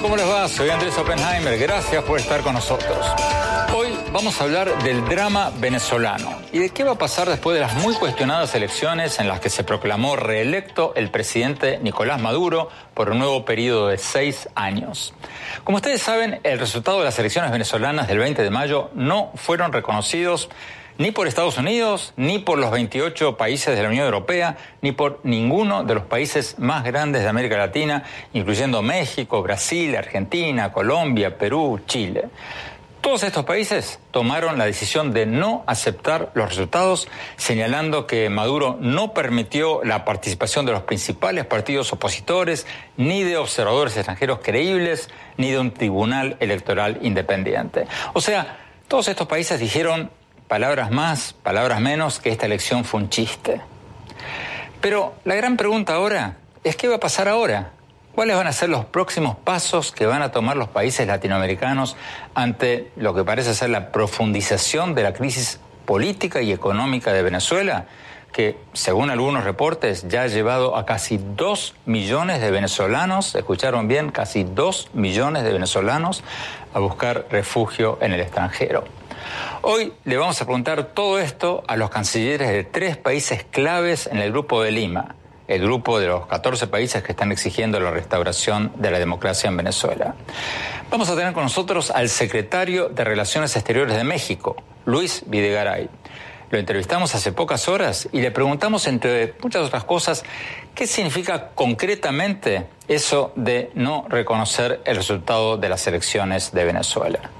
¿Cómo les va? Soy Andrés Oppenheimer. Gracias por estar con nosotros. Hoy vamos a hablar del drama venezolano y de qué va a pasar después de las muy cuestionadas elecciones en las que se proclamó reelecto el presidente Nicolás Maduro por un nuevo periodo de seis años. Como ustedes saben, el resultado de las elecciones venezolanas del 20 de mayo no fueron reconocidos ni por Estados Unidos, ni por los 28 países de la Unión Europea, ni por ninguno de los países más grandes de América Latina, incluyendo México, Brasil, Argentina, Colombia, Perú, Chile. Todos estos países tomaron la decisión de no aceptar los resultados, señalando que Maduro no permitió la participación de los principales partidos opositores, ni de observadores extranjeros creíbles, ni de un tribunal electoral independiente. O sea, todos estos países dijeron palabras más, palabras menos, que esta elección fue un chiste. Pero la gran pregunta ahora es qué va a pasar ahora. ¿Cuáles van a ser los próximos pasos que van a tomar los países latinoamericanos ante lo que parece ser la profundización de la crisis política y económica de Venezuela? que según algunos reportes ya ha llevado a casi dos millones de venezolanos, escucharon bien, casi dos millones de venezolanos a buscar refugio en el extranjero. Hoy le vamos a preguntar todo esto a los cancilleres de tres países claves en el Grupo de Lima, el grupo de los 14 países que están exigiendo la restauración de la democracia en Venezuela. Vamos a tener con nosotros al secretario de Relaciones Exteriores de México, Luis Videgaray. Lo entrevistamos hace pocas horas y le preguntamos, entre muchas otras cosas, qué significa concretamente eso de no reconocer el resultado de las elecciones de Venezuela.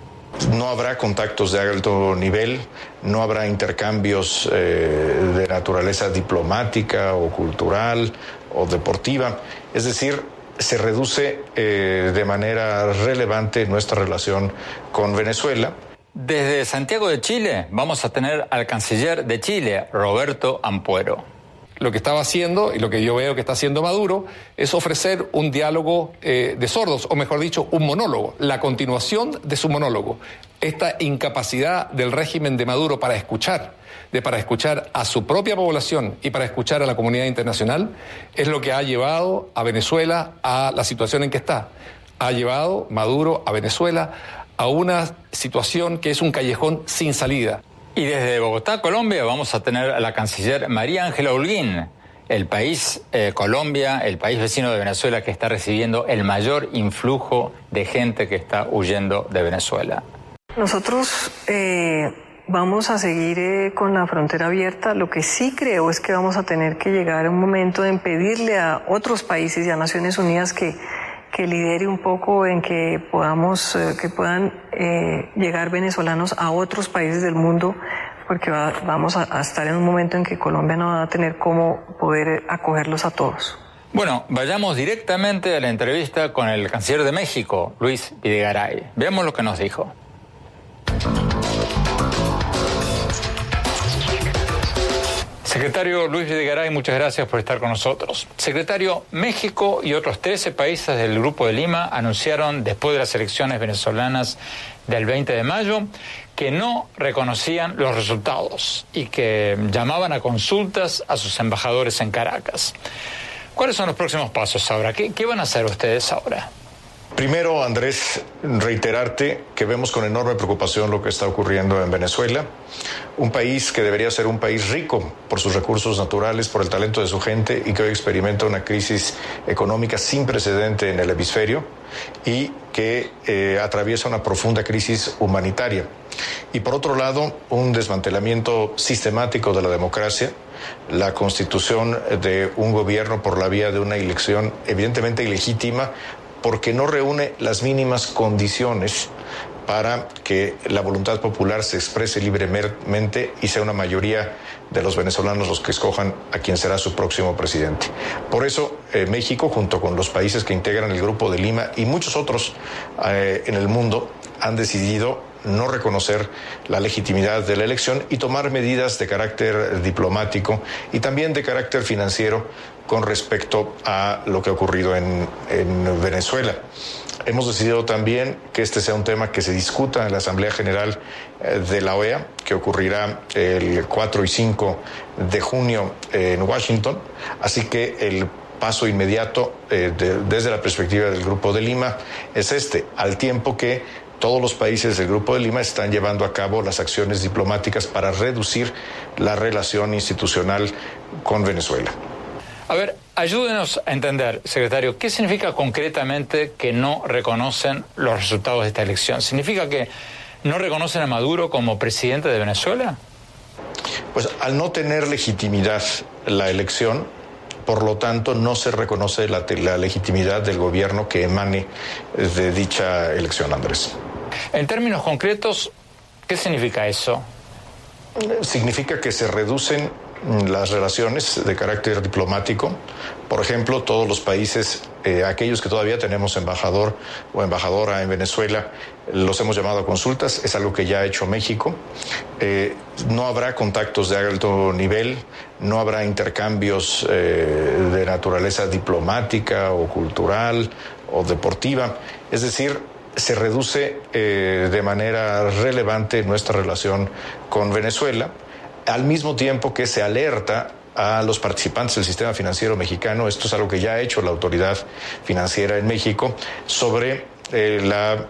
No habrá contactos de alto nivel, no habrá intercambios eh, de naturaleza diplomática o cultural o deportiva. Es decir, se reduce eh, de manera relevante nuestra relación con Venezuela. Desde Santiago de Chile vamos a tener al canciller de Chile, Roberto Ampuero lo que estaba haciendo y lo que yo veo que está haciendo Maduro es ofrecer un diálogo eh, de sordos, o mejor dicho, un monólogo, la continuación de su monólogo. Esta incapacidad del régimen de Maduro para escuchar, de para escuchar a su propia población y para escuchar a la comunidad internacional, es lo que ha llevado a Venezuela a la situación en que está. Ha llevado Maduro a Venezuela a una situación que es un callejón sin salida. Y desde Bogotá, Colombia, vamos a tener a la canciller María Ángela Holguín, el país, eh, Colombia, el país vecino de Venezuela que está recibiendo el mayor influjo de gente que está huyendo de Venezuela. Nosotros eh, vamos a seguir eh, con la frontera abierta. Lo que sí creo es que vamos a tener que llegar a un momento de pedirle a otros países y a Naciones Unidas que que lidere un poco en que podamos, eh, que puedan eh, llegar venezolanos a otros países del mundo, porque vamos a, estar en un momento en que Colombia no va a tener cómo poder acogerlos a todos. Bueno, vayamos directamente a la entrevista con el canciller de México, Luis Videgaray. Veamos lo que nos dijo. Secretario Luis Videgaray, muchas gracias por estar con nosotros. Secretario, México y otros 13 países del Grupo de Lima anunciaron después de las elecciones venezolanas del 20 de mayo que no reconocían los resultados y que llamaban a consultas a sus embajadores en Caracas. ¿Cuáles son los próximos pasos ahora? ¿Qué, qué van a hacer ustedes ahora? Primero, Andrés, reiterarte que vemos con enorme preocupación lo que está ocurriendo en Venezuela, un país que debería ser un país rico por sus recursos naturales, por el talento de su gente y que hoy experimenta una crisis económica sin precedente en el hemisferio y que eh, atraviesa una profunda crisis humanitaria. Y por otro lado, un desmantelamiento sistemático de la democracia, la constitución de un gobierno por la vía de una elección evidentemente ilegítima porque no reúne las mínimas condiciones para que la voluntad popular se exprese libremente y sea una mayoría de los venezolanos los que escojan a quien será su próximo presidente. Por eso, eh, México, junto con los países que integran el Grupo de Lima y muchos otros eh, en el mundo, han decidido no reconocer la legitimidad de la elección y tomar medidas de carácter diplomático y también de carácter financiero con respecto a lo que ha ocurrido en, en Venezuela. Hemos decidido también que este sea un tema que se discuta en la Asamblea General eh, de la OEA, que ocurrirá el 4 y 5 de junio en Washington. Así que el paso inmediato eh, desde la perspectiva del Grupo de Lima es este, al tiempo que todos los países del Grupo de Lima están llevando a cabo las acciones diplomáticas para reducir la relación institucional con Venezuela. A ver, ayúdenos a entender, secretario, ¿qué significa concretamente que no reconocen los resultados de esta elección? ¿Significa que no reconocen a Maduro como presidente de Venezuela? Pues al no tener legitimidad la elección, por lo tanto no se reconoce la, la legitimidad del gobierno que emane de dicha elección, Andrés. En términos concretos, ¿qué significa eso? Significa que se reducen las relaciones de carácter diplomático. Por ejemplo, todos los países, eh, aquellos que todavía tenemos embajador o embajadora en Venezuela, los hemos llamado a consultas, es algo que ya ha hecho México. Eh, no habrá contactos de alto nivel, no habrá intercambios eh, de naturaleza diplomática o cultural o deportiva. Es decir, se reduce de manera relevante nuestra relación con Venezuela al mismo tiempo que se alerta a los participantes del sistema financiero mexicano, esto es algo que ya ha hecho la autoridad financiera en México, sobre eh, la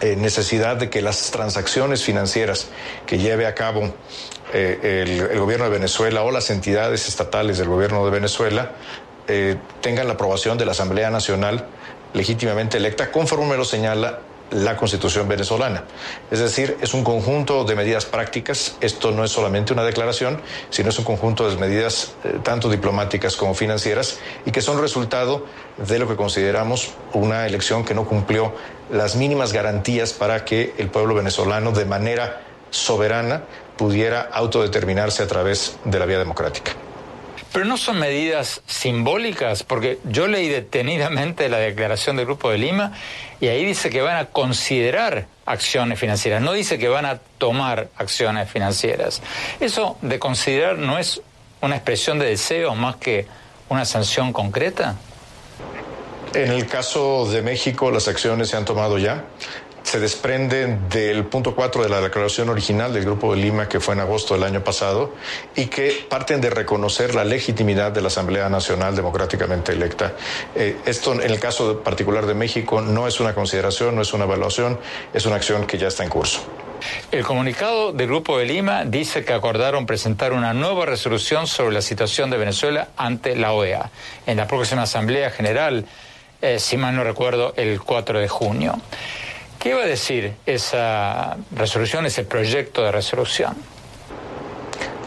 eh, necesidad de que las transacciones financieras que lleve a cabo eh, el, gobierno de Venezuela o las entidades estatales del gobierno de Venezuela tengan la aprobación de la Asamblea Nacional legítimamente electa, conforme lo señala la constitución venezolana. Es decir, es un conjunto de medidas prácticas. Esto no es solamente una declaración, sino es un conjunto de medidas eh, tanto diplomáticas como financieras y que son resultado de lo que consideramos una elección que no cumplió las mínimas garantías para que el pueblo venezolano de manera soberana pudiera autodeterminarse a través de la vía democrática. Pero no son medidas simbólicas, porque yo leí detenidamente la declaración del Grupo de Lima y ahí dice que van a considerar acciones financieras, no dice que van a tomar acciones financieras. Eso de considerar no es una expresión de deseo más que una sanción concreta. En el caso de México, las acciones se han tomado ya se desprende del punto 4 de la declaración original del Grupo de Lima que fue en agosto del año pasado y que parten de reconocer la legitimidad de la Asamblea Nacional democráticamente electa. Eh, esto en el caso particular de México no es una consideración, no es una evaluación, es una acción que ya está en curso. El comunicado del Grupo de Lima dice que acordaron presentar una nueva resolución sobre la situación de Venezuela ante la OEA en la próxima Asamblea General, eh, si mal no recuerdo, el 4 de junio. ¿Qué va a decir esa resolución, ese proyecto de resolución?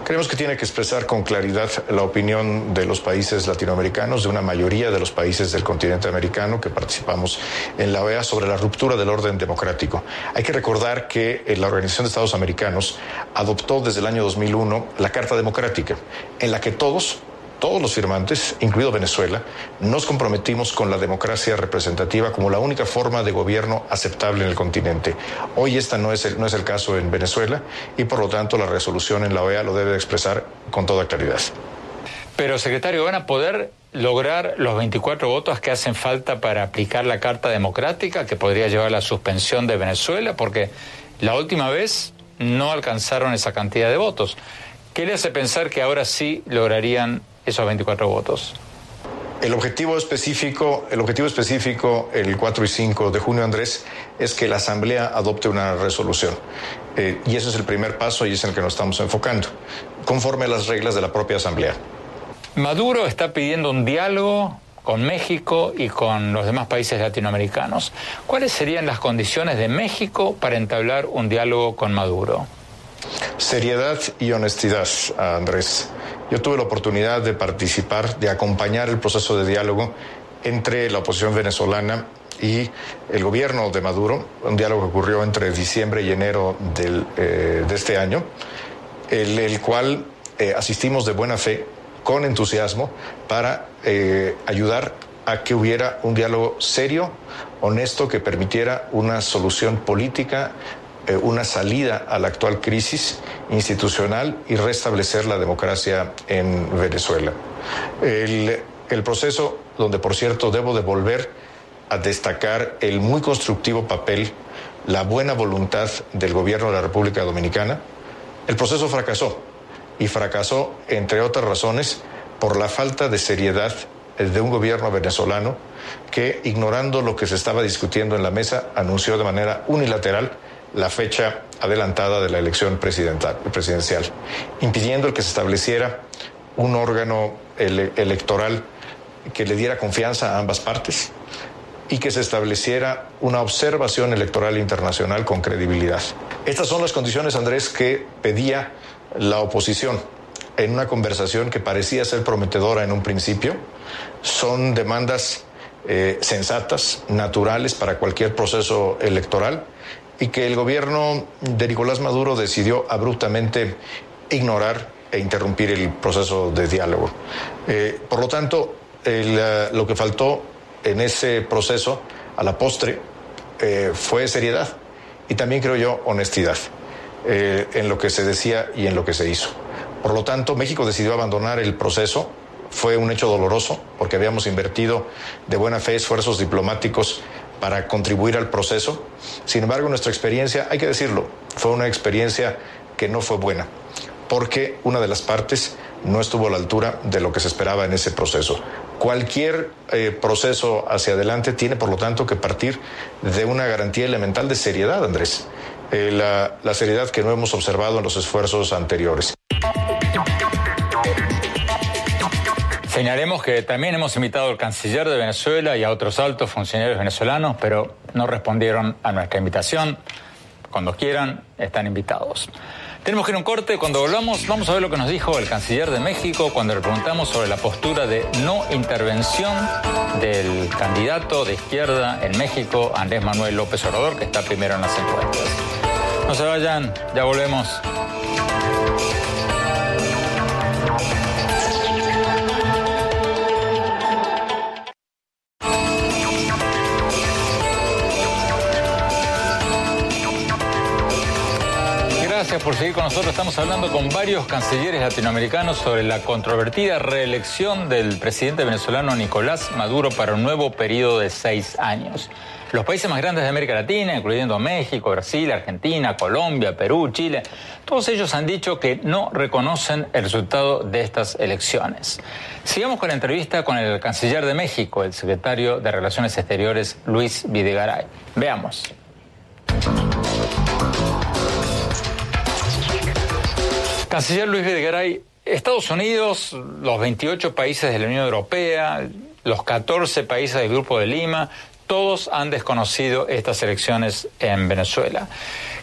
Creemos que tiene que expresar con claridad la opinión de los países latinoamericanos, de una mayoría de los países del continente americano que participamos en la OEA sobre la ruptura del orden democrático. Hay que recordar que la Organización de Estados Americanos adoptó desde el año 2001 la Carta Democrática, en la que todos todos los firmantes, incluido Venezuela, nos comprometimos con la democracia representativa como la única forma de gobierno aceptable en el continente. Hoy esta no es el, no es el caso en Venezuela y por lo tanto la resolución en la OEA lo debe expresar con toda claridad. Pero, secretario, ¿van a poder lograr los 24 votos que hacen falta para aplicar la Carta Democrática que podría llevar a la suspensión de Venezuela? Porque la última vez no alcanzaron esa cantidad de votos. ¿Qué le hace pensar que ahora sí lograrían esos 24 votos. El objetivo específico, el objetivo específico, el 4 y 5 de junio, Andrés, es que la Asamblea adopte una resolución. Eh, y ese es el primer paso y es en el que nos estamos enfocando, conforme a las reglas de la propia Asamblea. Maduro está pidiendo un diálogo con México y con los demás países latinoamericanos. ¿Cuáles serían las condiciones de México para entablar un diálogo con Maduro? Seriedad y honestidad, Andrés. Yo tuve la oportunidad de participar, de acompañar el proceso de diálogo entre la oposición venezolana y el gobierno de Maduro, un diálogo que ocurrió entre diciembre y enero del, eh, de este año, el, el cual eh, asistimos de buena fe, con entusiasmo, para eh, ayudar a que hubiera un diálogo serio, honesto, que permitiera una solución política, una salida a la actual crisis institucional y restablecer la democracia en Venezuela. El, proceso, donde por cierto debo de volver a destacar el muy constructivo papel, la buena voluntad del gobierno de la República Dominicana, el proceso fracasó y fracasó, entre otras razones, por la falta de seriedad de un gobierno venezolano que, ignorando lo que se estaba discutiendo en la mesa, anunció de manera unilateral la fecha adelantada de la elección presidencial, impidiendo el que se estableciera un órgano ele electoral que le diera confianza a ambas partes y que se estableciera una observación electoral internacional con credibilidad. Estas son las condiciones, Andrés, que pedía la oposición en una conversación que parecía ser prometedora en un principio. Son demandas eh, sensatas, naturales para cualquier proceso electoral y que el gobierno de Nicolás Maduro decidió abruptamente ignorar e interrumpir el proceso de diálogo. Eh, por lo tanto, el, uh, lo que faltó en ese proceso, a la postre, eh, fue seriedad y también creo yo honestidad eh, en lo que se decía y en lo que se hizo. Por lo tanto, México decidió abandonar el proceso. Fue un hecho doloroso porque habíamos invertido de buena fe esfuerzos diplomáticos para contribuir al proceso. Sin embargo, nuestra experiencia, hay que decirlo, fue una experiencia que no fue buena, porque una de las partes no estuvo a la altura de lo que se esperaba en ese proceso. Cualquier eh, proceso hacia adelante tiene, por lo tanto, que partir de una garantía elemental de seriedad, Andrés. Eh, la, la seriedad que no hemos observado en los esfuerzos anteriores. Señalemos que también hemos invitado al canciller de Venezuela y a otros altos funcionarios venezolanos, pero no respondieron a nuestra invitación. Cuando quieran, están invitados. Tenemos que ir a un corte. Cuando volvamos, vamos a ver lo que nos dijo el canciller de México cuando le preguntamos sobre la postura de no intervención del candidato de izquierda en México, Andrés Manuel López Obrador, que está primero en las encuestas. No se vayan, ya volvemos. Por seguir con nosotros. Estamos hablando con varios cancilleres latinoamericanos sobre la controvertida reelección del presidente venezolano Nicolás Maduro para un nuevo periodo de seis años. Los países más grandes de América Latina, incluyendo México, Brasil, Argentina, Colombia, Perú, Chile, todos ellos han dicho que no reconocen el resultado de estas elecciones. Sigamos con la entrevista con el canciller de México, el secretario de Relaciones Exteriores, Luis Videgaray. Veamos. Canciller Luis Videgaray, Estados Unidos, los 28 países de la Unión Europea, los 14 países del Grupo de Lima, todos han desconocido estas elecciones en Venezuela.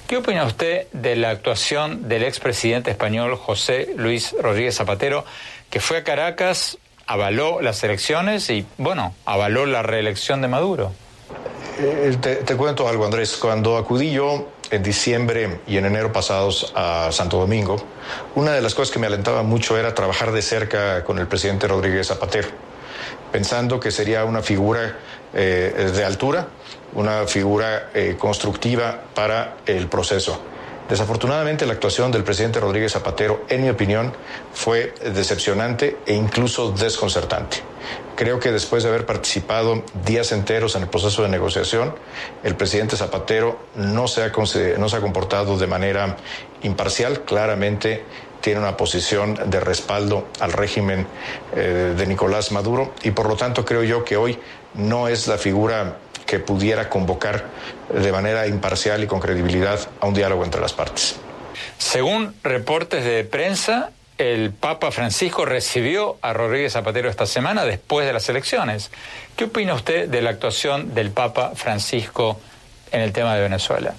¿Qué opina usted de la actuación del expresidente español José Luis Rodríguez Zapatero, que fue a Caracas, avaló las elecciones y, bueno, avaló la reelección de Maduro? Eh, te, cuento algo, Andrés. Cuando acudí yo en diciembre y en enero pasados a Santo Domingo, una de las cosas que me alentaba mucho era trabajar de cerca con el presidente Rodríguez Zapatero, pensando que sería una figura eh, de altura, una figura eh, constructiva para el proceso. Desafortunadamente la actuación del presidente Rodríguez Zapatero, en mi opinión, fue decepcionante e incluso desconcertante. Creo que después de haber participado días enteros en el proceso de negociación, el presidente Zapatero no se ha, comportado de manera imparcial, claramente tiene una posición de respaldo al régimen eh, de Nicolás Maduro y por lo tanto creo yo que hoy no es la figura que pudiera convocar de manera imparcial y con credibilidad a un diálogo entre las partes. Según reportes de prensa, el Papa Francisco recibió a Rodríguez Zapatero esta semana después de las elecciones. ¿Qué opina usted de la actuación del Papa Francisco en el tema de Venezuela?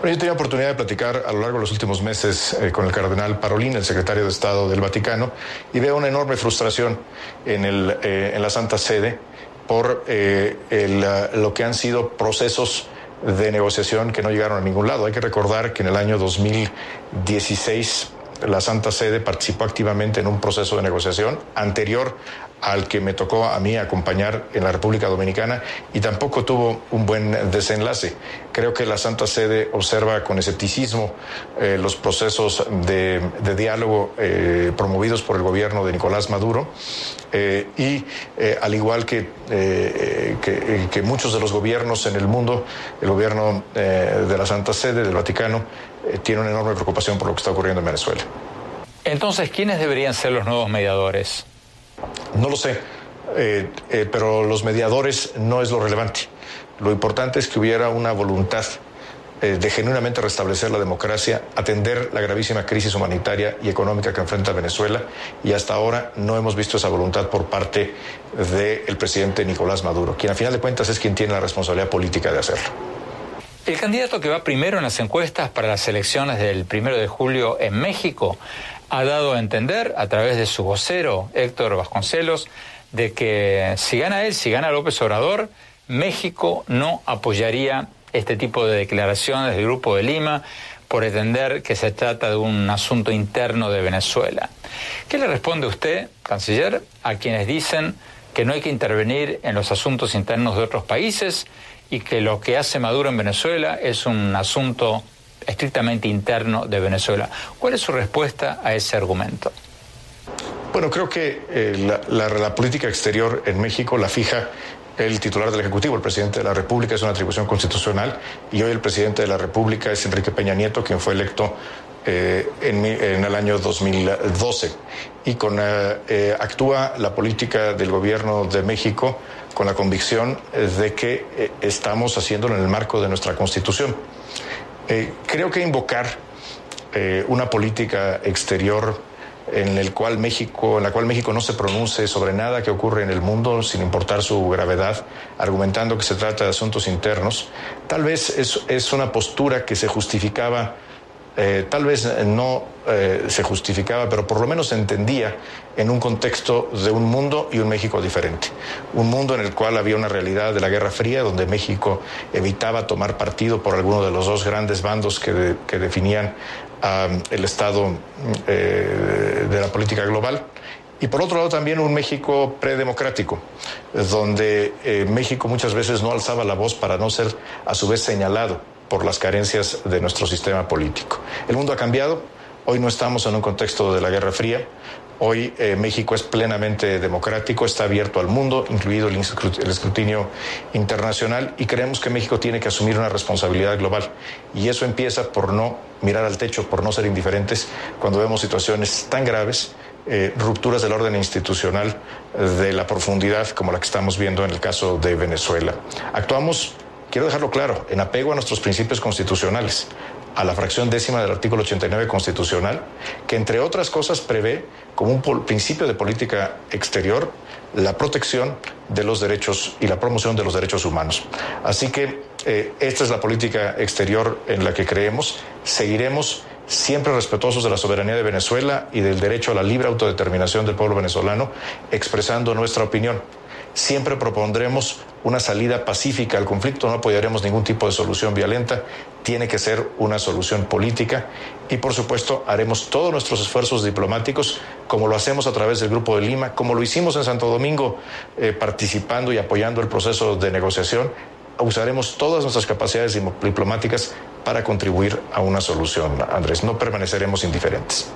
Bueno, yo tenía oportunidad de platicar a lo largo de los últimos meses eh, con el cardenal Parolín, el secretario de Estado del Vaticano, y veo una enorme frustración en, el, eh, en la Santa Sede por lo que han sido procesos de negociación que no llegaron a ningún lado. Hay que recordar que en el año 2016 la Santa Sede participó activamente en un proceso de negociación anterior al que me tocó a mí acompañar en la República Dominicana y tampoco tuvo un buen desenlace. Creo que la Santa Sede observa con escepticismo eh, los procesos de, diálogo eh, promovidos por el gobierno de Nicolás Maduro eh, y al igual que, que, muchos de los gobiernos en el mundo, el gobierno de la Santa Sede, del Vaticano, tiene una enorme preocupación por lo que está ocurriendo en Venezuela. Entonces, ¿quiénes deberían ser los nuevos mediadores? No lo sé, eh, eh, pero los mediadores no es lo relevante. Lo importante es que hubiera una voluntad eh, de genuinamente restablecer la democracia, atender la gravísima crisis humanitaria y económica que enfrenta Venezuela y hasta ahora no hemos visto esa voluntad por parte del presidente Nicolás Maduro, quien a final de cuentas es quien tiene la responsabilidad política de hacerlo. El candidato que va primero en las encuestas para las elecciones del primero de julio en México ha dado a entender a través de su vocero, Héctor Vasconcelos, de que si gana él, si gana López Obrador, México no apoyaría este tipo de declaraciones del Grupo de Lima por entender que se trata de un asunto interno de Venezuela. ¿Qué le responde usted, canciller, a quienes dicen que no hay que intervenir en los asuntos internos de otros países y que lo que hace Maduro en Venezuela es un asunto estrictamente interno de Venezuela. ¿Cuál es su respuesta a ese argumento? Bueno, creo que eh, la, política exterior en México la fija el titular del Ejecutivo, el presidente de la República, es una atribución constitucional y hoy el presidente de la República es Enrique Peña Nieto, quien fue electo eh, en, el año 2012 y con, eh, actúa la política del gobierno de México con la convicción de que estamos haciéndolo en el marco de nuestra Constitución. Eh, creo que invocar eh, una política exterior en el cual México, en la cual México no se pronuncie sobre nada que ocurre en el mundo, sin importar su gravedad, argumentando que se trata de asuntos internos, tal vez es una postura que se justificaba eh, tal vez no eh, se justificaba, pero por lo menos se entendía en un contexto de un mundo y un México diferente. Un mundo en el cual había una realidad de la Guerra Fría, donde México evitaba tomar partido por alguno de los dos grandes bandos que, definían el estado eh, de la política global. Y por otro lado también un México predemocrático, donde México muchas veces no alzaba la voz para no ser a su vez señalado por las carencias de nuestro sistema político. El mundo ha cambiado, hoy no estamos en un contexto de la Guerra Fría, hoy eh, México es plenamente democrático, está abierto al mundo, incluido el escrutinio internacional, y creemos que México tiene que asumir una responsabilidad global. Y eso empieza por no mirar al techo, por no ser indiferentes cuando vemos situaciones tan graves. Eh, rupturas del orden institucional de la profundidad como la que estamos viendo en el caso de Venezuela. Actuamos quiero dejarlo claro, en apego a nuestros principios constitucionales, a la fracción décima del artículo 89 constitucional, que entre otras cosas prevé como un principio de política exterior la protección de los derechos y la promoción de los derechos humanos. Así que eh, esta es la política exterior en la que creemos. Seguiremos siempre respetuosos de la soberanía de Venezuela y del derecho a la libre autodeterminación del pueblo venezolano, expresando nuestra opinión Siempre propondremos una salida pacífica al conflicto, no apoyaremos ningún tipo de solución violenta, tiene que ser una solución política y por supuesto haremos todos nuestros esfuerzos diplomáticos como lo hacemos a través del Grupo de Lima, como lo hicimos en Santo Domingo eh, participando y apoyando el proceso de negociación, usaremos todas nuestras capacidades diplomáticas para contribuir a una solución, Andrés, no permaneceremos indiferentes.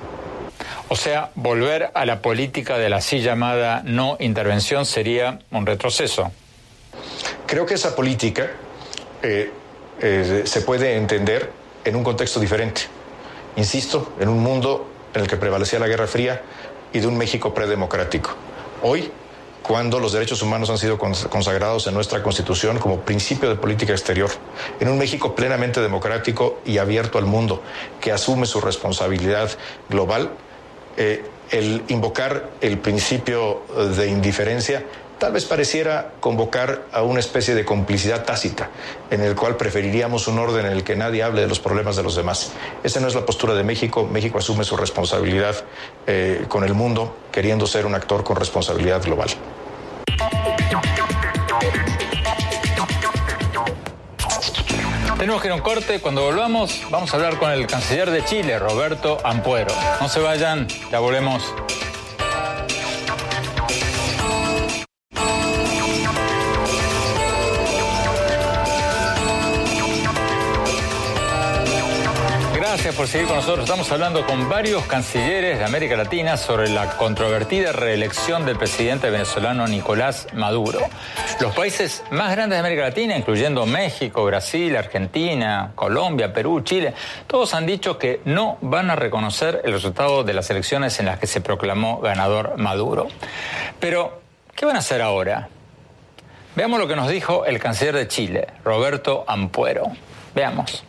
O sea, volver a la política de la así llamada no intervención sería un retroceso. Creo que esa política eh, eh, se puede entender en un contexto diferente. Insisto, en un mundo en el que prevalecía la Guerra Fría y de un México predemocrático. Hoy, cuando los derechos humanos han sido consagrados en nuestra Constitución como principio de política exterior, en un México plenamente democrático y abierto al mundo, que asume su responsabilidad global, eh, el invocar el principio de indiferencia tal vez pareciera convocar a una especie de complicidad tácita, en el cual preferiríamos un orden en el que nadie hable de los problemas de los demás. Esa no es la postura de México. México asume su responsabilidad eh, con el mundo, queriendo ser un actor con responsabilidad global. Tenemos que ir a un corte. Cuando volvamos, vamos a hablar con el canciller de Chile, Roberto Ampuero. No se vayan, ya volvemos. Gracias por seguir con nosotros. Estamos hablando con varios cancilleres de América Latina sobre la controvertida reelección del presidente venezolano Nicolás Maduro. Los países más grandes de América Latina, incluyendo México, Brasil, Argentina, Colombia, Perú, Chile, todos han dicho que no van a reconocer el resultado de las elecciones en las que se proclamó ganador Maduro. Pero, ¿qué van a hacer ahora? Veamos lo que nos dijo el canciller de Chile, Roberto Ampuero. Veamos.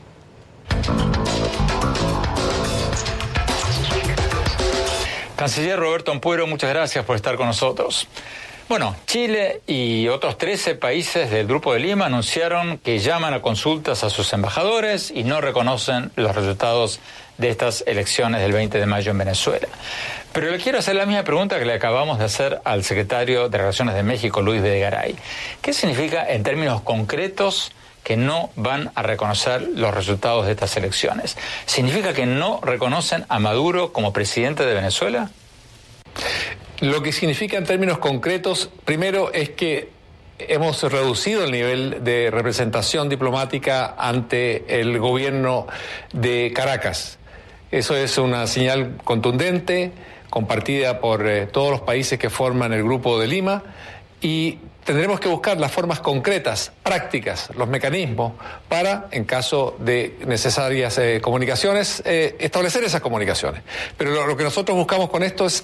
Canciller Roberto Ampuero, muchas gracias por estar con nosotros. Bueno, Chile y otros 13 países del Grupo de Lima anunciaron que llaman a consultas a sus embajadores y no reconocen los resultados de estas elecciones del 20 de mayo en Venezuela. Pero le quiero hacer la misma pregunta que le acabamos de hacer al secretario de Relaciones de México, Luis Videgaray. ¿Qué significa en términos concretos que no van a reconocer los resultados de estas elecciones. ¿Significa que no reconocen a Maduro como presidente de Venezuela? Lo que significa en términos concretos, primero es que hemos reducido el nivel de representación diplomática ante el gobierno de Caracas. Eso es una señal contundente, compartida por eh, todos los países que forman el Grupo de Lima y tendremos que buscar las formas concretas, prácticas, los mecanismos para, en caso de necesarias eh, comunicaciones, eh, establecer esas comunicaciones. Pero lo, que nosotros buscamos con esto es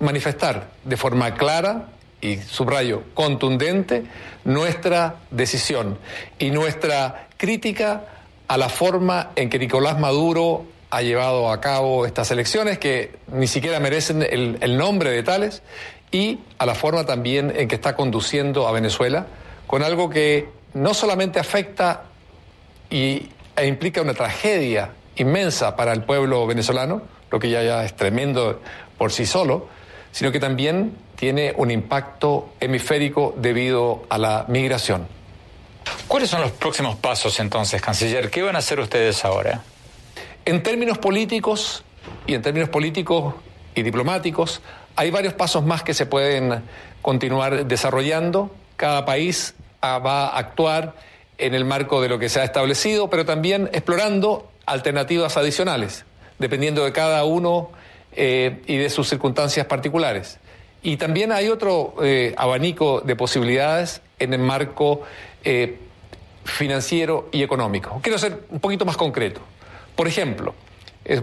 manifestar de forma clara y subrayo, contundente, nuestra decisión y nuestra crítica a la forma en que Nicolás Maduro ha llevado a cabo estas elecciones, que ni siquiera merecen el nombre de tales, y a la forma también en que está conduciendo a Venezuela, con algo que no solamente afecta y, e implica una tragedia inmensa para el pueblo venezolano, lo que ya, ya es tremendo por sí solo, sino que también tiene un impacto hemisférico debido a la migración. ¿Cuáles son los próximos pasos entonces, canciller? ¿Qué van a hacer ustedes ahora? En términos políticos y en términos políticos y diplomáticos, hay varios pasos más que se pueden continuar desarrollando. Cada país ah, va a actuar en el marco de lo que se ha establecido, pero también explorando alternativas adicionales, dependiendo de cada uno eh, y de sus circunstancias particulares. Y también hay otro eh, abanico de posibilidades en el marco eh, financiero y económico. Quiero ser un poquito más concreto. Por ejemplo,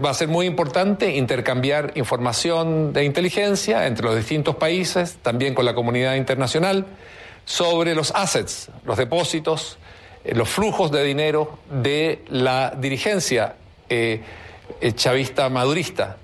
va a ser muy importante intercambiar información de inteligencia entre los distintos países, también con la comunidad internacional, sobre los assets, los depósitos, eh, los flujos de dinero de la dirigencia eh, eh, chavista madurista.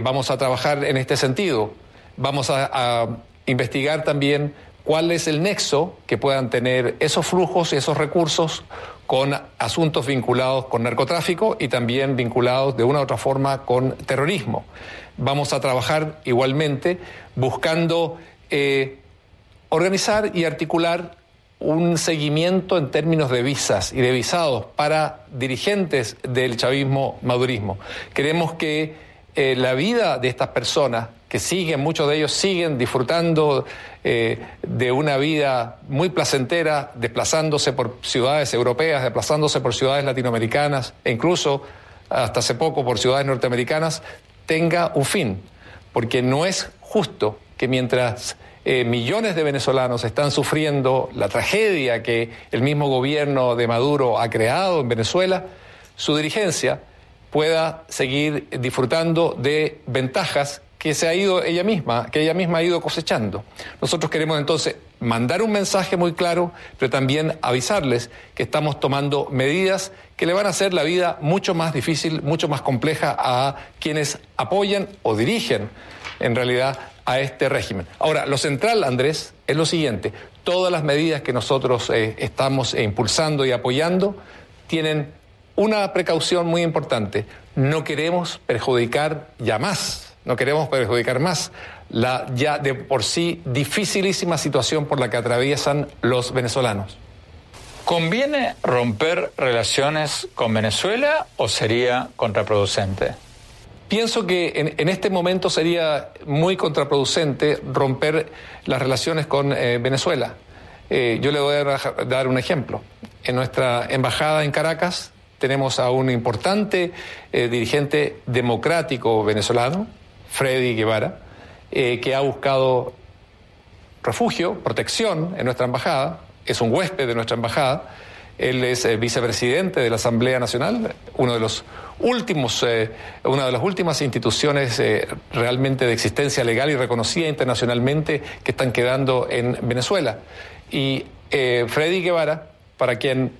vamos a trabajar en este sentido. Vamos a investigar también cuál es el nexo que puedan tener esos flujos y esos recursos con asuntos vinculados con narcotráfico y también vinculados de una u otra forma con terrorismo. Vamos a trabajar igualmente buscando eh, organizar y articular un seguimiento en términos de visas y de visados para dirigentes del chavismo madurismo. Queremos que eh, la vida de estas personas que siguen, muchos de ellos siguen disfrutando eh, de una vida muy placentera, desplazándose por ciudades europeas, desplazándose por ciudades latinoamericanas e incluso hasta hace poco por ciudades norteamericanas, tenga un fin. Porque no es justo que mientras eh, millones de venezolanos están sufriendo la tragedia que el mismo gobierno de Maduro ha creado en Venezuela, su dirigencia pueda seguir disfrutando de ventajas que se ha ido ella misma, que ella misma ha ido cosechando. Nosotros queremos entonces mandar un mensaje muy claro, pero también avisarles que estamos tomando medidas que le van a hacer la vida mucho más difícil, mucho más compleja a quienes apoyan o dirigen en realidad a este régimen. Ahora, lo central, Andrés, es lo siguiente. Todas las medidas que nosotros eh, estamos impulsando y apoyando tienen una precaución muy importante. No queremos perjudicar ya más no queremos perjudicar más la ya de por sí dificilísima situación por la que atraviesan los venezolanos. ¿Conviene romper relaciones con Venezuela o sería contraproducente? Pienso que en, este momento sería muy contraproducente romper las relaciones con eh, Venezuela. Eh, yo le voy a dar un ejemplo. En nuestra embajada en Caracas tenemos a un importante eh, dirigente democrático venezolano, Freddy Guevara, que ha buscado refugio, protección en nuestra embajada, es un huésped de nuestra embajada, él es eh, vicepresidente de la Asamblea Nacional, uno de los últimos, eh, una de las últimas instituciones eh, realmente de existencia legal y reconocida internacionalmente que están quedando en Venezuela. Y Freddy Guevara, para quien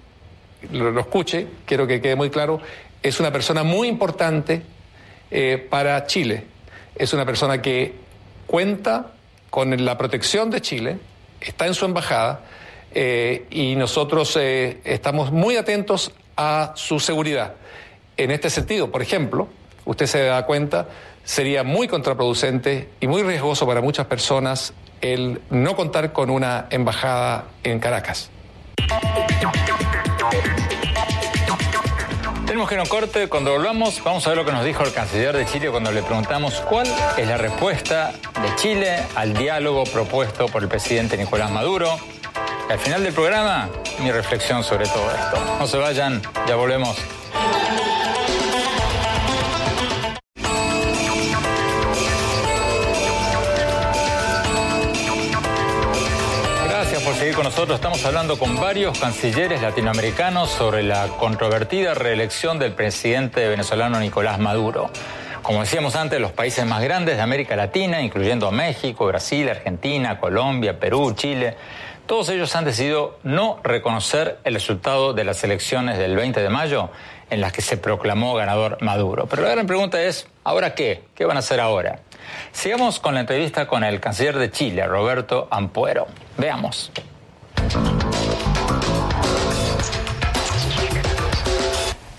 lo, escuche, quiero que quede muy claro, es una persona muy importante para Chile. Es una persona que cuenta con la protección de Chile, está en su embajada eh, y nosotros eh, estamos muy atentos a su seguridad. En este sentido, por ejemplo, usted se da cuenta, sería muy contraproducente y muy riesgoso para muchas personas el no contar con una embajada en Caracas. Tenemos que ir a un corte. Cuando volvamos, vamos a ver lo que nos dijo el canciller de Chile cuando le preguntamos cuál es la respuesta de Chile al diálogo propuesto por el presidente Nicolás Maduro. Al final del programa, mi reflexión sobre todo esto. No se vayan, ya volvemos. Seguir con nosotros. Estamos hablando con varios cancilleres latinoamericanos sobre la controvertida reelección del presidente venezolano Nicolás Maduro. Como decíamos antes, los países más grandes de América Latina, incluyendo México, Brasil, Argentina, Colombia, Perú, Chile, todos ellos han decidido no reconocer el resultado de las elecciones del 20 de mayo en las que se proclamó ganador Maduro. Pero la gran pregunta es, ¿ahora qué? ¿Qué van a hacer ahora? Sigamos con la entrevista con el canciller de Chile, Roberto Ampuero. Veamos.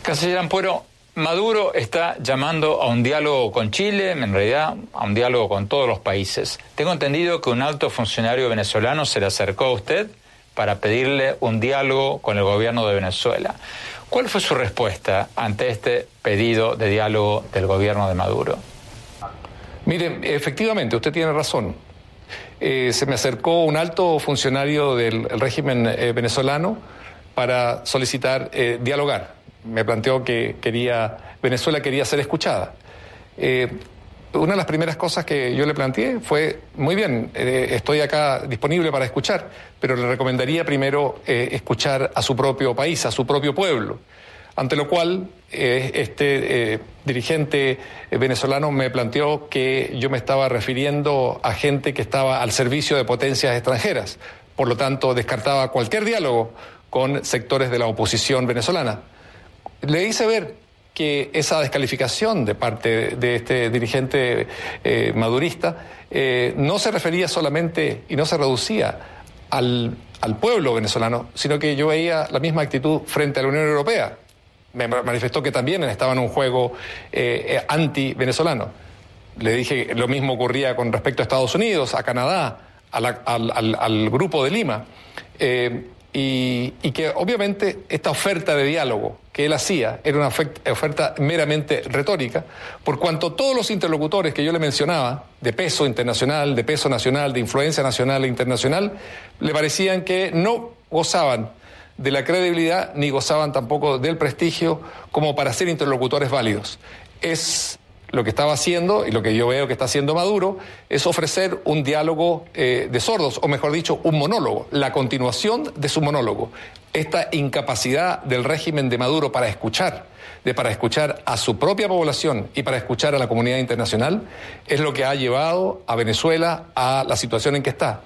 Canciller Ampuero, Maduro está llamando a un diálogo con Chile, en realidad a un diálogo con todos los países. Tengo entendido que un alto funcionario venezolano se le acercó a usted para pedirle un diálogo con el gobierno de Venezuela. ¿Cuál fue su respuesta ante este pedido de diálogo del gobierno de Maduro? Mire, efectivamente, usted tiene razón. Eh, se me acercó un alto funcionario del régimen eh, venezolano para solicitar eh, dialogar me planteó que quería, Venezuela quería ser escuchada. Eh, una de las primeras cosas que yo le planteé fue, muy bien, estoy acá disponible para escuchar, pero le recomendaría primero escuchar a su propio país, a su propio pueblo. Ante lo cual, este dirigente venezolano me planteó que yo me estaba refiriendo a gente que estaba al servicio de potencias extranjeras. Por lo tanto, descartaba cualquier diálogo con sectores de la oposición venezolana le hice ver que esa descalificación de parte de este dirigente eh, madurista eh, no se refería solamente y no se reducía al, pueblo venezolano, sino que yo veía la misma actitud frente a la Unión Europea. Me manifestó que también estaba en un juego eh, anti-venezolano. Le dije lo mismo ocurría con respecto a Estados Unidos, a Canadá, al, grupo de Lima. Y, que obviamente esta oferta de diálogo que él hacía era una oferta meramente retórica, por cuanto todos los interlocutores que yo le mencionaba, de peso internacional, de peso nacional, de influencia nacional e internacional, le parecían que no gozaban de la credibilidad ni gozaban tampoco del prestigio como para ser interlocutores válidos. Es lo que estaba haciendo y lo que yo veo que está haciendo Maduro es ofrecer un diálogo eh, de sordos, o mejor dicho, un monólogo, la continuación de su monólogo. Esta incapacidad del régimen de Maduro para escuchar, de para escuchar a su propia población y para escuchar a la comunidad internacional, es lo que ha llevado a Venezuela a la situación en que está.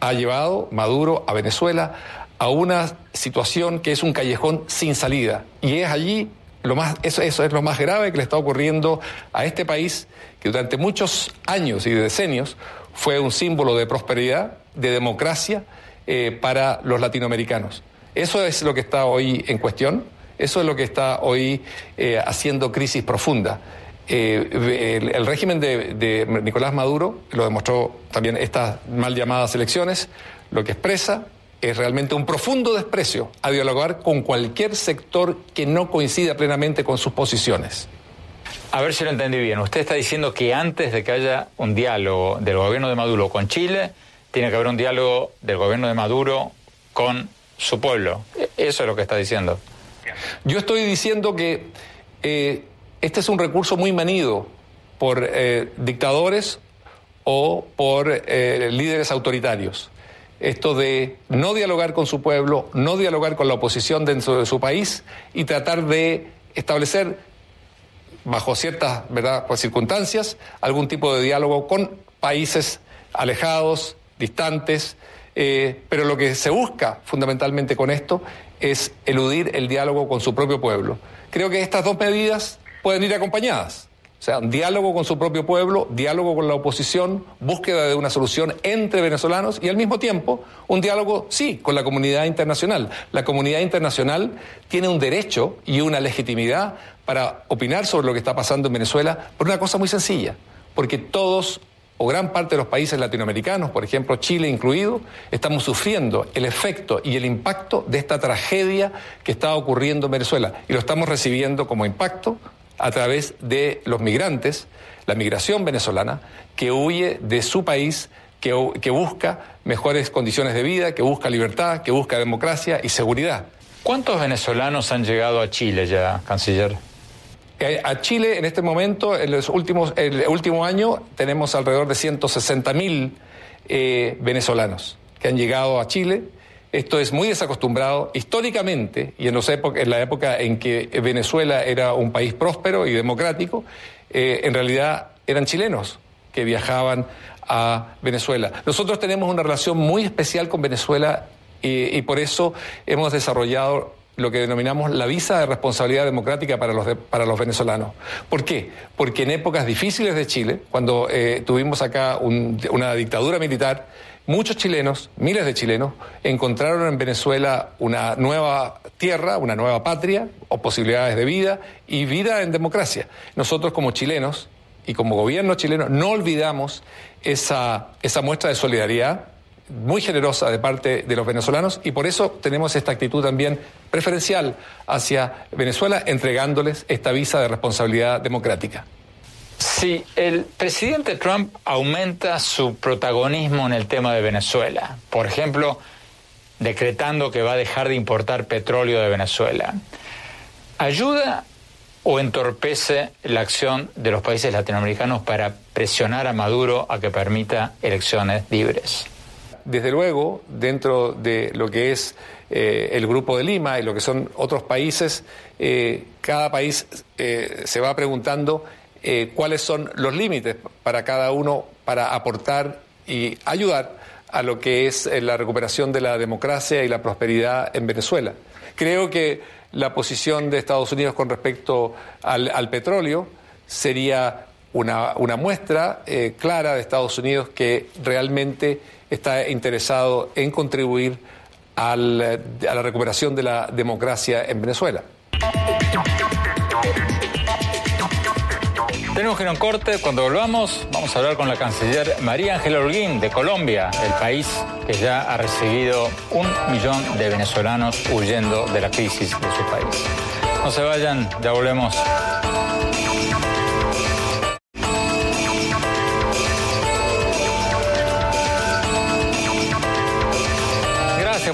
Ha llevado Maduro a Venezuela a una situación que es un callejón sin salida. Y es allí lo más, eso, eso es lo más grave que le está ocurriendo a este país, que durante muchos años y decenios fue un símbolo de prosperidad, de democracia eh, para los latinoamericanos. Eso es lo que está hoy en cuestión, eso es lo que está hoy eh, haciendo crisis profunda. Eh, el, régimen de, de, Nicolás Maduro lo demostró también estas mal llamadas elecciones, lo que expresa es realmente un profundo desprecio a dialogar con cualquier sector que no coincida plenamente con sus posiciones. A ver si lo entendí bien. Usted está diciendo que antes de que haya un diálogo del gobierno de Maduro con Chile, tiene que haber un diálogo del gobierno de Maduro con su pueblo. Eso es lo que está diciendo. Yo estoy diciendo que eh, este es un recurso muy manido por eh, dictadores o por eh, líderes autoritarios. Esto de no dialogar con su pueblo, no dialogar con la oposición dentro de su país y tratar de establecer, bajo ciertas ¿verdad? Pues, circunstancias, algún tipo de diálogo con países alejados, distantes, eh, pero lo que se busca fundamentalmente con esto es eludir el diálogo con su propio pueblo. Creo que estas dos medidas pueden ir acompañadas. O sea, diálogo con su propio pueblo, diálogo con la oposición, búsqueda de una solución entre venezolanos y al mismo tiempo un diálogo, sí, con la comunidad internacional. La comunidad internacional tiene un derecho y una legitimidad para opinar sobre lo que está pasando en Venezuela por una cosa muy sencilla, porque todos o gran parte de los países latinoamericanos, por ejemplo Chile incluido, estamos sufriendo el efecto y el impacto de esta tragedia que está ocurriendo en Venezuela y lo estamos recibiendo como impacto a través de los migrantes, la migración venezolana, que huye de su país, que, que busca mejores condiciones de vida, que busca libertad, que busca democracia y seguridad. ¿Cuántos venezolanos han llegado a Chile ya, canciller? Eh, a Chile en este momento, en los últimos, el último año, tenemos alrededor de 160 mil eh, venezolanos que han llegado a Chile. Esto es muy desacostumbrado históricamente y en, los en la época en que Venezuela era un país próspero y democrático, eh, en realidad eran chilenos que viajaban a Venezuela. Nosotros tenemos una relación muy especial con Venezuela y, por eso hemos desarrollado lo que denominamos la visa de responsabilidad democrática para los, para los venezolanos. ¿Por qué? Porque en épocas difíciles de Chile, cuando eh, tuvimos acá una dictadura militar, muchos chilenos, miles de chilenos, encontraron en Venezuela una nueva tierra, una nueva patria, o posibilidades de vida y vida en democracia. Nosotros como chilenos y como gobierno chileno no olvidamos esa, esa muestra de solidaridad muy generosa de parte de los venezolanos y por eso tenemos esta actitud también preferencial hacia Venezuela, entregándoles esta visa de responsabilidad democrática. Si el presidente Trump aumenta su protagonismo en el tema de Venezuela, por ejemplo, decretando que va a dejar de importar petróleo de Venezuela, ¿ayuda o entorpece la acción de los países latinoamericanos para presionar a Maduro a que permita elecciones libres? desde luego, dentro de lo que es eh, el Grupo de Lima y lo que son otros países, eh, cada país eh, se va preguntando cuáles son los límites para cada uno para aportar y ayudar a lo que es la recuperación de la democracia y la prosperidad en Venezuela. Creo que la posición de Estados Unidos con respecto al, petróleo sería una, una muestra clara de Estados Unidos que realmente está interesado en contribuir a la recuperación de la democracia en Venezuela. Tenemos que ir a corte. Cuando volvamos, vamos a hablar con la canciller María Ángela Holguín de Colombia, el país que ya ha recibido un millón de venezolanos huyendo de la crisis de su país. No se vayan, ya volvemos.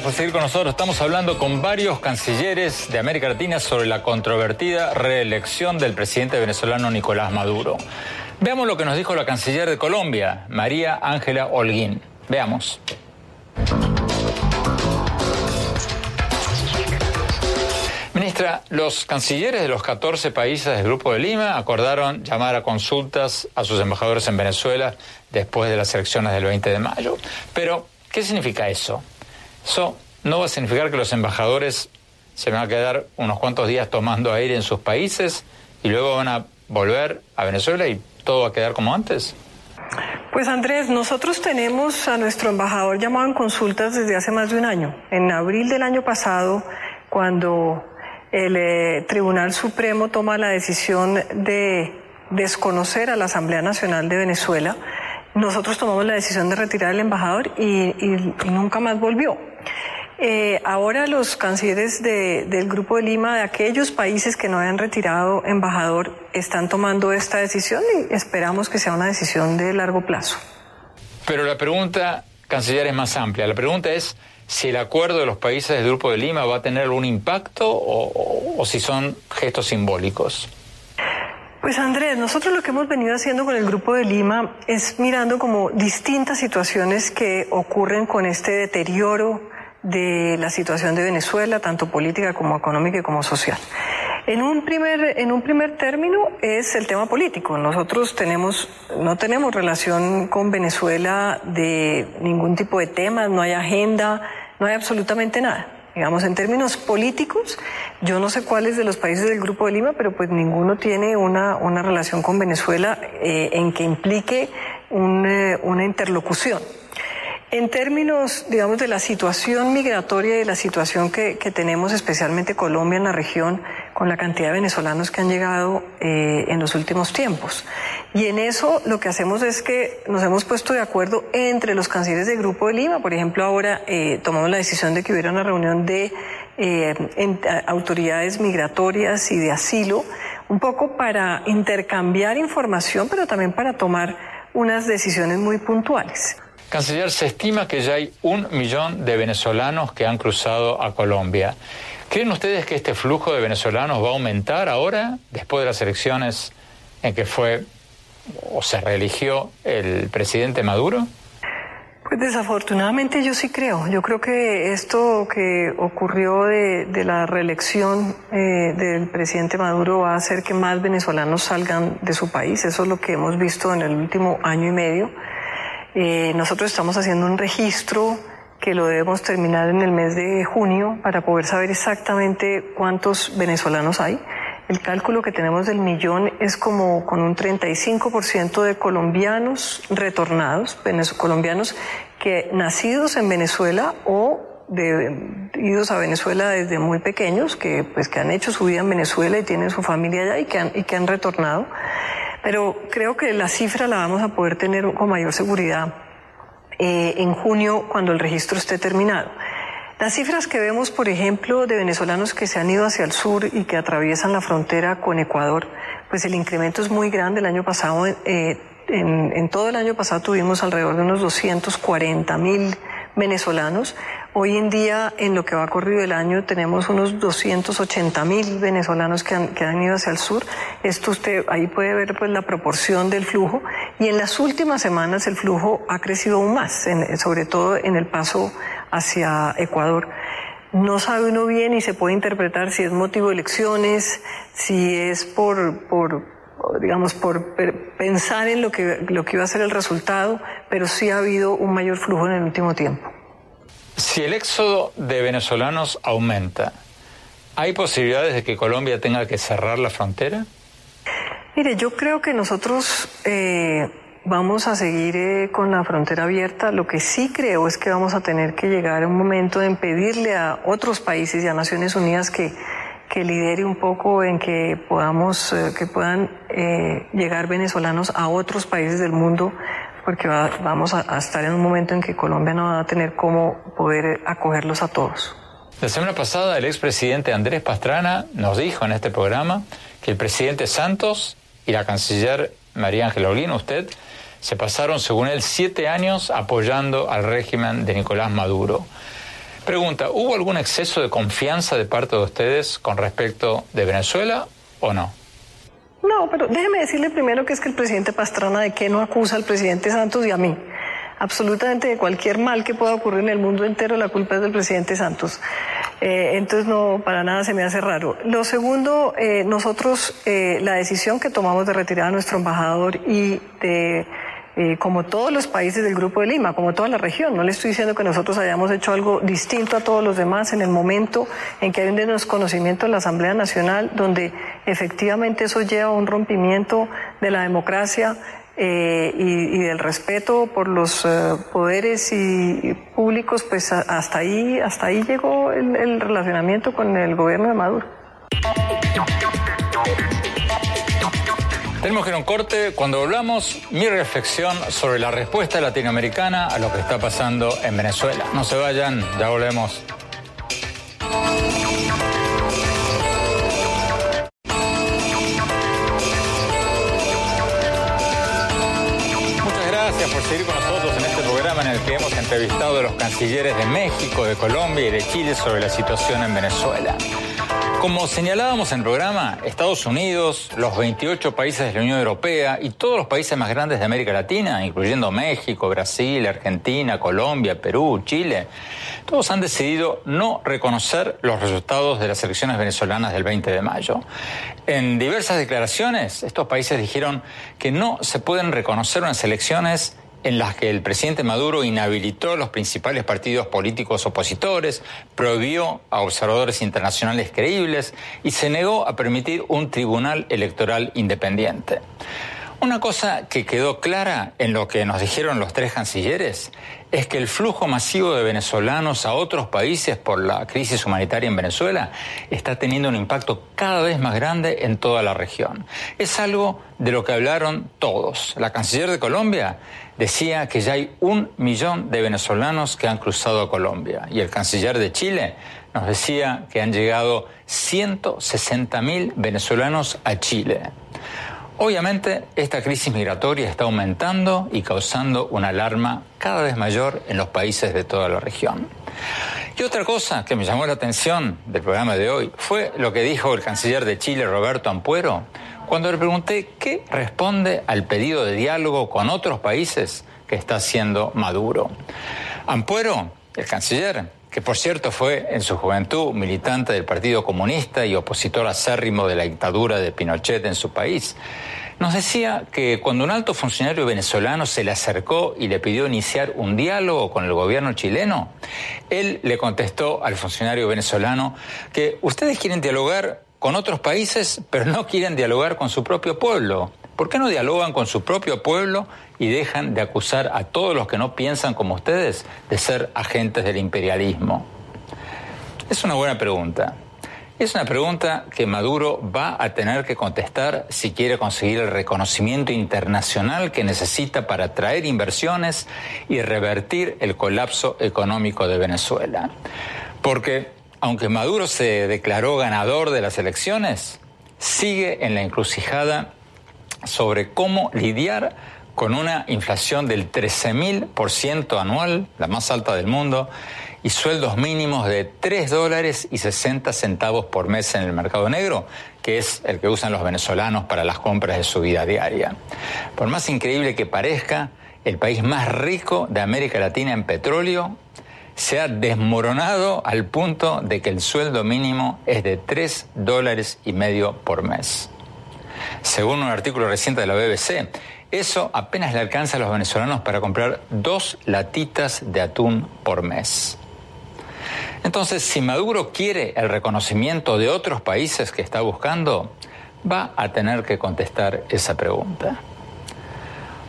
Por seguir con nosotros. Estamos hablando con varios cancilleres de América Latina sobre la controvertida reelección del presidente venezolano Nicolás Maduro. Veamos lo que nos dijo la canciller de Colombia, María Ángela Holguín. Veamos. Ministra, los cancilleres de los 14 países del Grupo de Lima acordaron llamar a consultas a sus embajadores en Venezuela después de las elecciones del 20 de mayo. Pero, ¿qué significa eso? Eso no va a significar que los embajadores se van a quedar unos cuantos días tomando aire en sus países y luego van a volver a Venezuela y todo va a quedar como antes. Pues Andrés, nosotros tenemos a nuestro embajador llamado en consultas desde hace más de un año. En abril del año pasado, cuando el eh, Tribunal Supremo toma la decisión de desconocer a la Asamblea Nacional de Venezuela, nosotros tomamos la decisión de retirar al embajador y, nunca más volvió. Eh, ahora los cancilleres del Grupo de Lima, de aquellos países que no hayan retirado embajador, están tomando esta decisión y esperamos que sea una decisión de largo plazo. Pero la pregunta, canciller, es más amplia. La pregunta es si el acuerdo de los países del Grupo de Lima va a tener algún impacto o si son gestos simbólicos. Pues Andrés, nosotros lo que hemos venido haciendo con el Grupo de Lima es mirando como distintas situaciones que ocurren con este deterioro de la situación de Venezuela, tanto política como económica y como social. En un primer, en un primer término es el tema político. Nosotros tenemos, no tenemos relación con Venezuela de ningún tipo de temas, no hay agenda, no hay absolutamente nada. Digamos, en términos políticos, yo no sé cuáles de los países del Grupo de Lima, pero pues ninguno tiene una, una relación con Venezuela eh, en que implique un, eh, una interlocución. En términos, digamos, de la situación migratoria y de la situación que, tenemos, especialmente Colombia en la región, con la cantidad de venezolanos que han llegado eh, en los últimos tiempos. Y en eso lo que hacemos es que nos hemos puesto de acuerdo entre los cancilleres del Grupo de Lima. Por ejemplo, ahora eh, tomamos la decisión de que hubiera una reunión de eh, autoridades migratorias y de asilo, un poco para intercambiar información, pero también para tomar unas decisiones muy puntuales. Canciller, se estima que ya hay un millón de venezolanos que han cruzado a Colombia. ¿Creen ustedes que este flujo de venezolanos va a aumentar ahora, después de las elecciones en que fue o se reeligió el presidente Maduro? Pues desafortunadamente yo sí creo. Yo creo que esto que ocurrió de, la reelección eh, del presidente Maduro va a hacer que más venezolanos salgan de su país. Eso es lo que hemos visto en el último año y medio. Eh, nosotros estamos haciendo un registro que lo debemos terminar en el mes de junio para poder saber exactamente cuántos venezolanos hay. El cálculo que tenemos del millón es como con un 35% de colombianos retornados, colombianos que nacidos en Venezuela o de, idos a Venezuela desde muy pequeños, que pues que han hecho su vida en Venezuela y tienen su familia allá y que han, y que han retornado. Pero creo que la cifra la vamos a poder tener con mayor seguridad eh, en junio cuando el registro esté terminado. Las cifras que vemos, por ejemplo, de venezolanos que se han ido hacia el sur y que atraviesan la frontera con Ecuador, pues el incremento es muy grande. El año pasado, eh, en, en, todo el año pasado tuvimos alrededor de unos 240 mil venezolanos. Hoy en día, en lo que va corrido el año, tenemos unos 280 mil venezolanos que han, que han ido hacia el sur. Esto usted ahí puede ver pues la proporción del flujo. Y en las últimas semanas el flujo ha crecido aún más, sobre todo en el paso hacia Ecuador. No sabe uno bien y se puede interpretar si es motivo de elecciones, si es por, por digamos, por pensar en lo que, lo que iba a ser el resultado, pero sí ha habido un mayor flujo en el último tiempo. Si el éxodo de venezolanos aumenta, ¿hay posibilidades de que Colombia tenga que cerrar la frontera? Mire, yo creo que nosotros eh, vamos a seguir eh, con la frontera abierta. Lo que sí creo es que vamos a tener que llegar a un momento en pedirle a otros países y a Naciones Unidas que, que lidere un poco en que podamos, eh, que puedan llegar venezolanos a otros países del mundo porque vamos a, estar en un momento en que Colombia no va a tener cómo poder acogerlos a todos. La semana pasada el expresidente Andrés Pastrana nos dijo en este programa que el presidente Santos y la canciller María Ángela Olino, usted, se pasaron, según él, siete años apoyando al régimen de Nicolás Maduro. Pregunta, ¿hubo algún exceso de confianza de parte de ustedes con respecto de Venezuela o no? No, pero déjeme decirle primero que es que el presidente Pastrana de qué no acusa al presidente Santos y a mí. Absolutamente de cualquier mal que pueda ocurrir en el mundo entero, la culpa es del presidente Santos. Eh, entonces no, para nada se me hace raro. Lo segundo, eh, nosotros, eh, la decisión que tomamos de retirar a nuestro embajador y de eh, como todos los países del Grupo de Lima, como toda la región. No le estoy diciendo que nosotros hayamos hecho algo distinto a todos los demás en el momento en que hay un desconocimiento en la Asamblea Nacional, donde efectivamente eso lleva a un rompimiento de la democracia eh, y, del respeto por los eh, poderes y, públicos, pues hasta ahí, hasta ahí llegó el relacionamiento con el gobierno de Maduro. Tenemos que ir a un corte. Cuando volvamos, mi reflexión sobre la respuesta latinoamericana a lo que está pasando en Venezuela. No se vayan, ya volvemos. Muchas gracias por seguir con nosotros en este programa en el que hemos entrevistado a los cancilleres de México, de Colombia y de Chile sobre la situación en Venezuela. Como señalábamos en el programa, Estados Unidos, los 28 países de la Unión Europea y todos los países más grandes de América Latina, incluyendo México, Brasil, Argentina, Colombia, Perú, Chile, todos han decidido no reconocer los resultados de las elecciones venezolanas del 20 de mayo. En diversas declaraciones, estos países dijeron que no se pueden reconocer unas elecciones en las que el presidente Maduro inhabilitó los principales partidos políticos opositores, prohibió a observadores internacionales creíbles y se negó a permitir un tribunal electoral independiente. Una cosa que quedó clara en lo que nos dijeron los tres cancilleres es que el flujo masivo de venezolanos a otros países por la crisis humanitaria en Venezuela está teniendo un impacto cada vez más grande en toda la región. Es algo de lo que hablaron todos. La canciller de Colombia decía que ya hay un millón de venezolanos que han cruzado a Colombia y el canciller de Chile nos decía que han llegado 160 mil venezolanos a Chile. Obviamente, esta crisis migratoria está aumentando y causando una alarma cada vez mayor en los países de toda la región. Y otra cosa que me llamó la atención del programa de hoy fue lo que dijo el canciller de Chile, Roberto Ampuero, cuando le pregunté qué responde al pedido de diálogo con otros países que está haciendo Maduro. Ampuero, el canciller, que por cierto fue en su juventud militante del Partido Comunista y opositor acérrimo de la dictadura de Pinochet en su país, nos decía que cuando un alto funcionario venezolano se le acercó y le pidió iniciar un diálogo con el gobierno chileno, él le contestó al funcionario venezolano que ustedes quieren dialogar con otros países, pero no quieren dialogar con su propio pueblo. ¿Por qué no dialogan con su propio pueblo y dejan de acusar a todos los que no piensan como ustedes de ser agentes del imperialismo? Es una buena pregunta. Es una pregunta que Maduro va a tener que contestar si quiere conseguir el reconocimiento internacional que necesita para atraer inversiones y revertir el colapso económico de Venezuela. Porque aunque Maduro se declaró ganador de las elecciones, sigue en la encrucijada sobre cómo lidiar con una inflación del 13.000% anual, la más alta del mundo, y sueldos mínimos de 3 dólares y 60 centavos por mes en el mercado negro, que es el que usan los venezolanos para las compras de su vida diaria. Por más increíble que parezca, el país más rico de América Latina en petróleo se ha desmoronado al punto de que el sueldo mínimo es de 3 dólares y medio por mes. Según un artículo reciente de la BBC, eso apenas le alcanza a los venezolanos para comprar dos latitas de atún por mes. Entonces, si Maduro quiere el reconocimiento de otros países que está buscando, va a tener que contestar esa pregunta.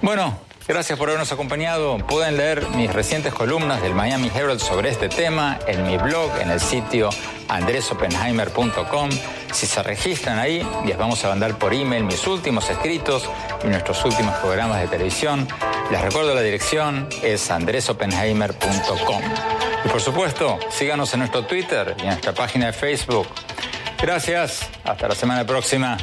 Bueno, Gracias por habernos acompañado. Pueden leer mis recientes columnas del Miami Herald sobre este tema en mi blog, en el sitio andresopenheimer.com. Si se registran ahí, les vamos a mandar por email mis últimos escritos y nuestros últimos programas de televisión. Les recuerdo la dirección, es andresopenheimer.com. Y por supuesto, síganos en nuestro Twitter y en nuestra página de Facebook. Gracias, hasta la semana próxima.